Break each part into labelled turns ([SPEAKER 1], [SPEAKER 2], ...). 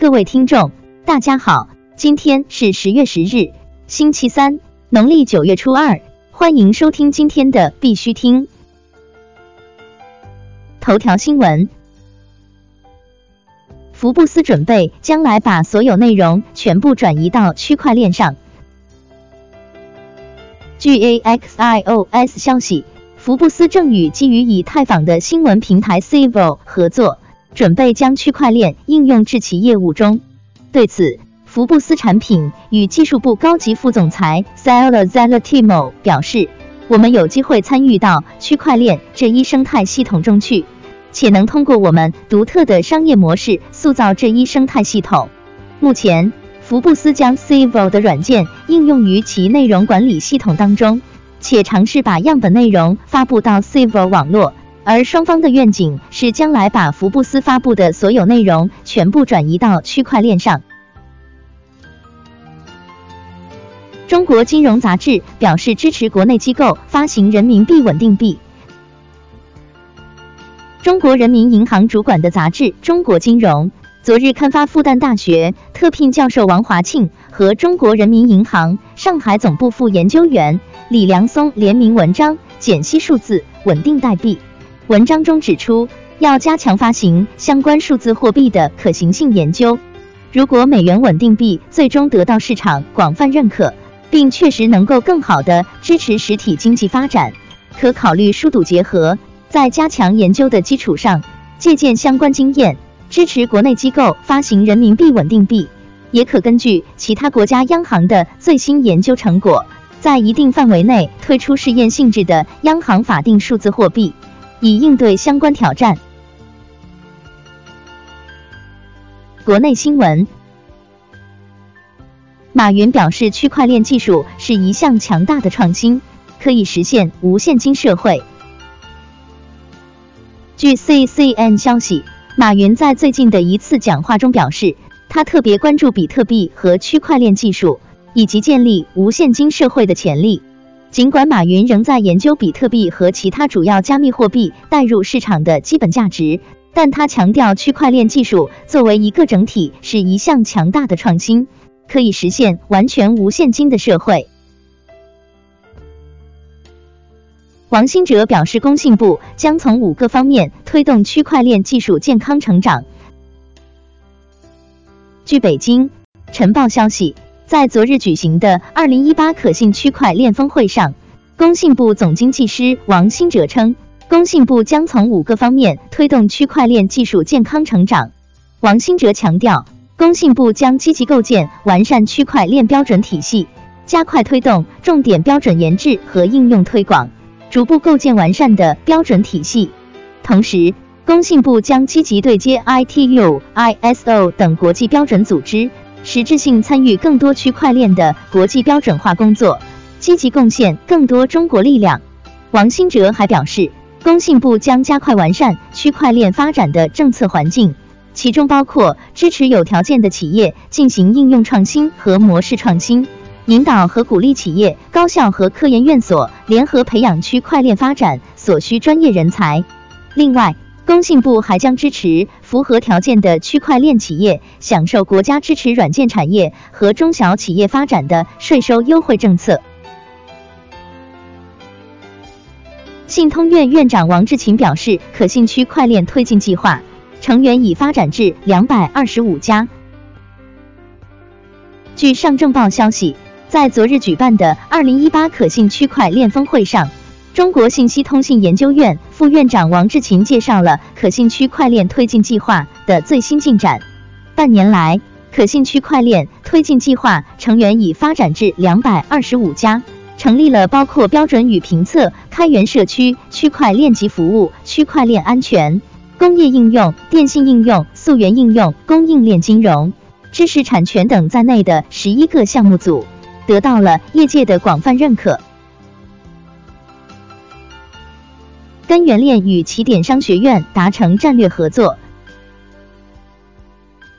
[SPEAKER 1] 各位听众，大家好，今天是十月十日，星期三，农历九月初二，欢迎收听今天的必须听头条新闻。福布斯准备将来把所有内容全部转移到区块链上。据 AXIOS 消息，福布斯正与基于以太坊的新闻平台 Civo 合作。准备将区块链应用至其业务中。对此，福布斯产品与技术部高级副总裁 s a l a Zalatimo 表示：“我们有机会参与到区块链这一生态系统中去，且能通过我们独特的商业模式塑造这一生态系统。”目前，福布斯将 Civo 的软件应用于其内容管理系统当中，且尝试把样本内容发布到 Civo 网络。而双方的愿景是将来把福布斯发布的所有内容全部转移到区块链上。中国金融杂志表示支持国内机构发行人民币稳定币。中国人民银行主管的杂志《中国金融》昨日刊发复旦大学特聘教授王华庆和中国人民银行上海总部副研究员李良松联名文章，解析数字稳定代币。文章中指出，要加强发行相关数字货币的可行性研究。如果美元稳定币最终得到市场广泛认可，并确实能够更好的支持实体经济发展，可考虑疏堵结合，在加强研究的基础上，借鉴相关经验，支持国内机构发行人民币稳定币。也可根据其他国家央行的最新研究成果，在一定范围内推出试验性质的央行法定数字货币。以应对相关挑战。国内新闻：马云表示，区块链技术是一项强大的创新，可以实现无现金社会。据 CCN 消息，马云在最近的一次讲话中表示，他特别关注比特币和区块链技术以及建立无现金社会的潜力。尽管马云仍在研究比特币和其他主要加密货币带入市场的基本价值，但他强调区块链技术作为一个整体是一项强大的创新，可以实现完全无现金的社会。王兴哲表示，工信部将从五个方面推动区块链技术健康成长。据北京晨报消息。在昨日举行的二零一八可信区块链峰会上，工信部总经济师王新哲称，工信部将从五个方面推动区块链技术健康成长。王新哲强调，工信部将积极构建完善区块链标准体系，加快推动重点标准研制和应用推广，逐步构建完善的标准体系。同时，工信部将积极对接 ITU、ISO 等国际标准组织。实质性参与更多区块链的国际标准化工作，积极贡献更多中国力量。王兴哲还表示，工信部将加快完善区块链发展的政策环境，其中包括支持有条件的企业进行应用创新和模式创新，引导和鼓励企业、高校和科研院所联合培养区块链发展所需专业人才。另外，工信部还将支持符合条件的区块链企业享受国家支持软件产业和中小企业发展的税收优惠政策。信通院院长王志勤表示，可信区块链推进计划成员已发展至两百二十五家。据上证报消息，在昨日举办的二零一八可信区块链峰会上。中国信息通信研究院副院长王志勤介绍了可信区块链推进计划的最新进展。半年来，可信区块链推进计划成员已发展至两百二十五家，成立了包括标准与评测、开源社区、区块链级服务、区块链安全、工业应用、电信应用、溯源应用、供应链金融、知识产权等在内的十一个项目组，得到了业界的广泛认可。根源链与起点商学院达成战略合作。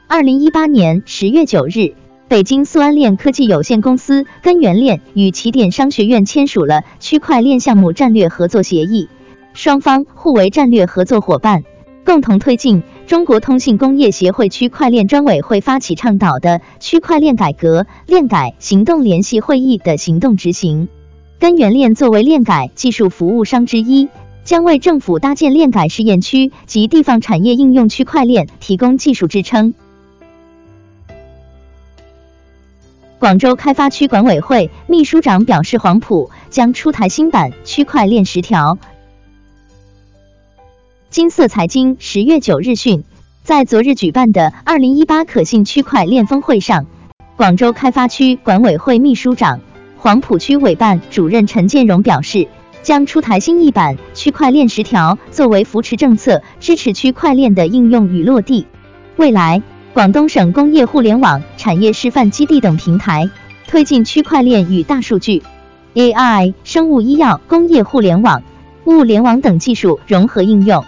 [SPEAKER 1] 二零一八年十月九日，北京速安链科技有限公司根源链与起点商学院签署了区块链项目战略合作协议，双方互为战略合作伙伴，共同推进中国通信工业协会区块链专委会发起倡导的区块链改革链改行动联席会议的行动执行。根源链作为链改技术服务商之一，将为政府搭建链改试验区及地方产业应用区块链提供技术支撑。广州开发区管委会秘书长表示，黄埔将出台新版区块链十条。金色财经十月九日讯，在昨日举办的二零一八可信区块链峰会上，广州开发区管委会秘书长、黄埔区委办主任陈建荣表示，将出台新一版区块链十条，作为扶持政策，支持区块链的应用与落地。未来，广东省工业互联网产业示范基地等平台推进区块链与大数据、AI、生物医药、工业互联网、物联网等技术融合应用。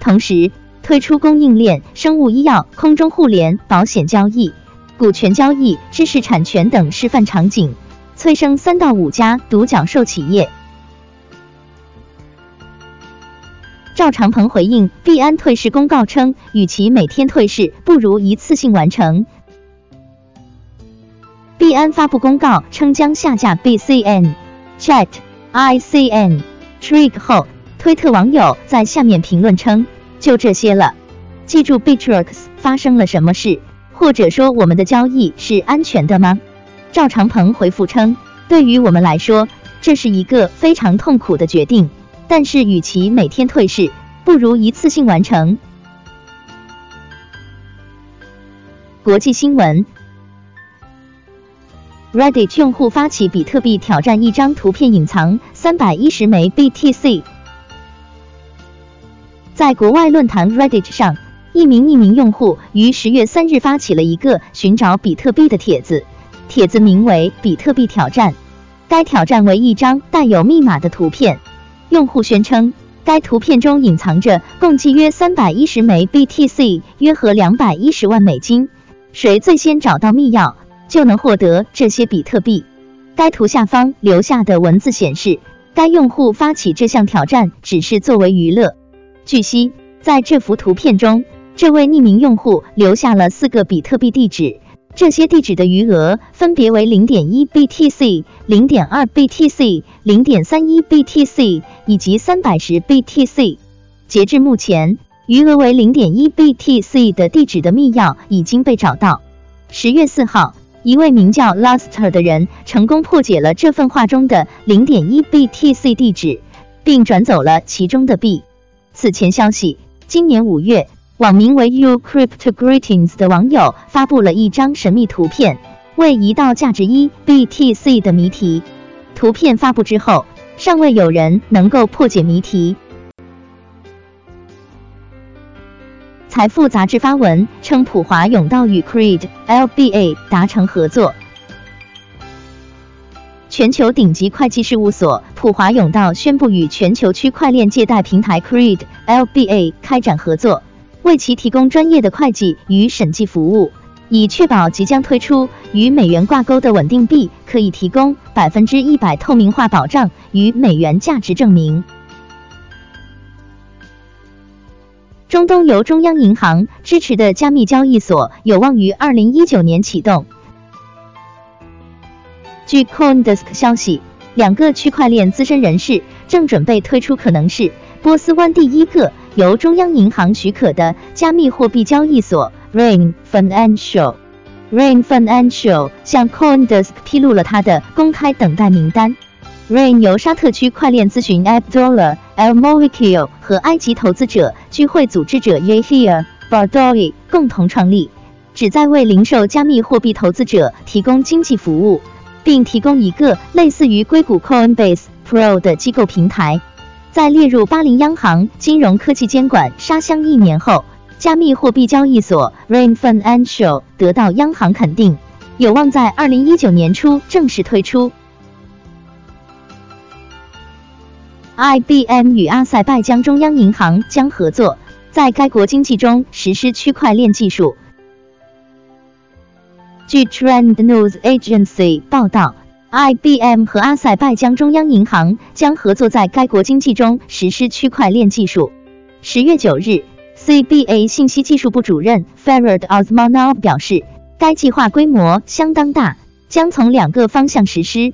[SPEAKER 1] 同时推出供应链、生物医药、空中互联、保险交易、股权交易、知识产权等示范场景，催生三到五家独角兽企业。赵长鹏回应币安退市公告称，与其每天退市，不如一次性完成。币安发布公告称将下架 BCN、Chat、ICN、Trig 后。推特网友在下面评论称：“就这些了，记住 Bitrix 发生了什么事，或者说我们的交易是安全的吗？”赵长鹏回复称：“对于我们来说，这是一个非常痛苦的决定，但是与其每天退市，不如一次性完成。”国际新闻：Reddit 用户发起比特币挑战，一张图片隐藏三百一十枚 BTC。在国外论坛 Reddit 上，一名匿名用户于十月三日发起了一个寻找比特币的帖子，帖子名为“比特币挑战”。该挑战为一张带有密码的图片，用户宣称该图片中隐藏着共计约三百一十枚 BTC，约合两百一十万美金。谁最先找到密钥，就能获得这些比特币。该图下方留下的文字显示，该用户发起这项挑战只是作为娱乐。据悉，在这幅图片中，这位匿名用户留下了四个比特币地址，这些地址的余额分别为零点一 BTC、零点二 BTC、零点三一 BTC 以及三百十 BTC。截至目前，余额为零点一 BTC 的地址的密钥已经被找到。十月四号，一位名叫 Luster 的人成功破解了这份画中的零点一 BTC 地址，并转走了其中的币。此前消息，今年五月，网名为 uCryptGreetings 的网友发布了一张神秘图片，为一道价值一 BTC 的谜题。图片发布之后，尚未有人能够破解谜题。财富杂志发文称，普华永道与 Creed LBA 达成合作。全球顶级会计事务所普华永道宣布与全球区块链借贷平台 Creed LBA 开展合作，为其提供专业的会计与审计服务，以确保即将推出与美元挂钩的稳定币可以提供百分之一百透明化保障与美元价值证明。中东由中央银行支持的加密交易所有望于二零一九年启动。据 CoinDesk 消息，两个区块链资深人士正准备推出可能是波斯湾第一个由中央银行许可的加密货币交易所 Rain Financial。Rain Financial 向 CoinDesk 披露了它的公开等待名单。Rain 由沙特区块链咨询 Abdullah Al m o w i k i l 和埃及投资者聚会组织者 Yahia Bardoui 共同创立，旨在为零售加密货币投资者提供经济服务。并提供一个类似于硅谷 Coinbase Pro 的机构平台。在列入巴林央行金融科技监管沙箱一年后，加密货币交易所 Rain Financial 得到央行肯定，有望在二零一九年初正式推出。IBM 与阿塞拜疆中央银行将合作，在该国经济中实施区块链技术。据 Trend News Agency 报道，IBM 和阿塞拜疆中央银行将合作在该国经济中实施区块链技术。十月九日 CBA 信息技术部主任 Farad Osmanov 表示，该计划规模相当大，将从两个方向实施。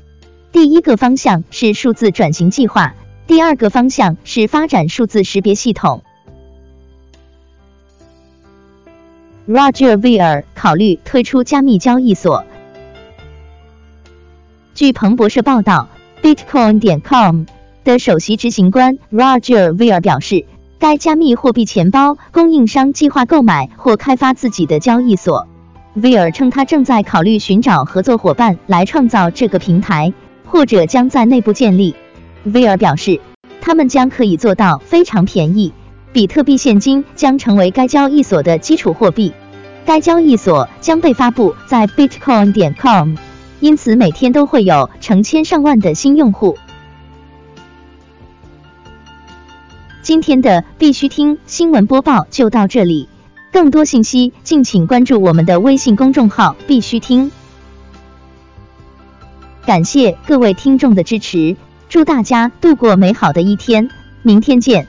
[SPEAKER 1] 第一个方向是数字转型计划，第二个方向是发展数字识别系统。Roger Ver 考虑推出加密交易所。据彭博社报道，Bitcoin 点 com 的首席执行官 Roger Ver 表示，该加密货币钱包供应商计划购买或开发自己的交易所。Ver 称，他正在考虑寻找合作伙伴来创造这个平台，或者将在内部建立。Ver 表示，他们将可以做到非常便宜。比特币现金将成为该交易所的基础货币，该交易所将被发布在 Bitcoin 点 com，因此每天都会有成千上万的新用户。今天的必须听新闻播报就到这里，更多信息敬请关注我们的微信公众号“必须听”。感谢各位听众的支持，祝大家度过美好的一天，明天见。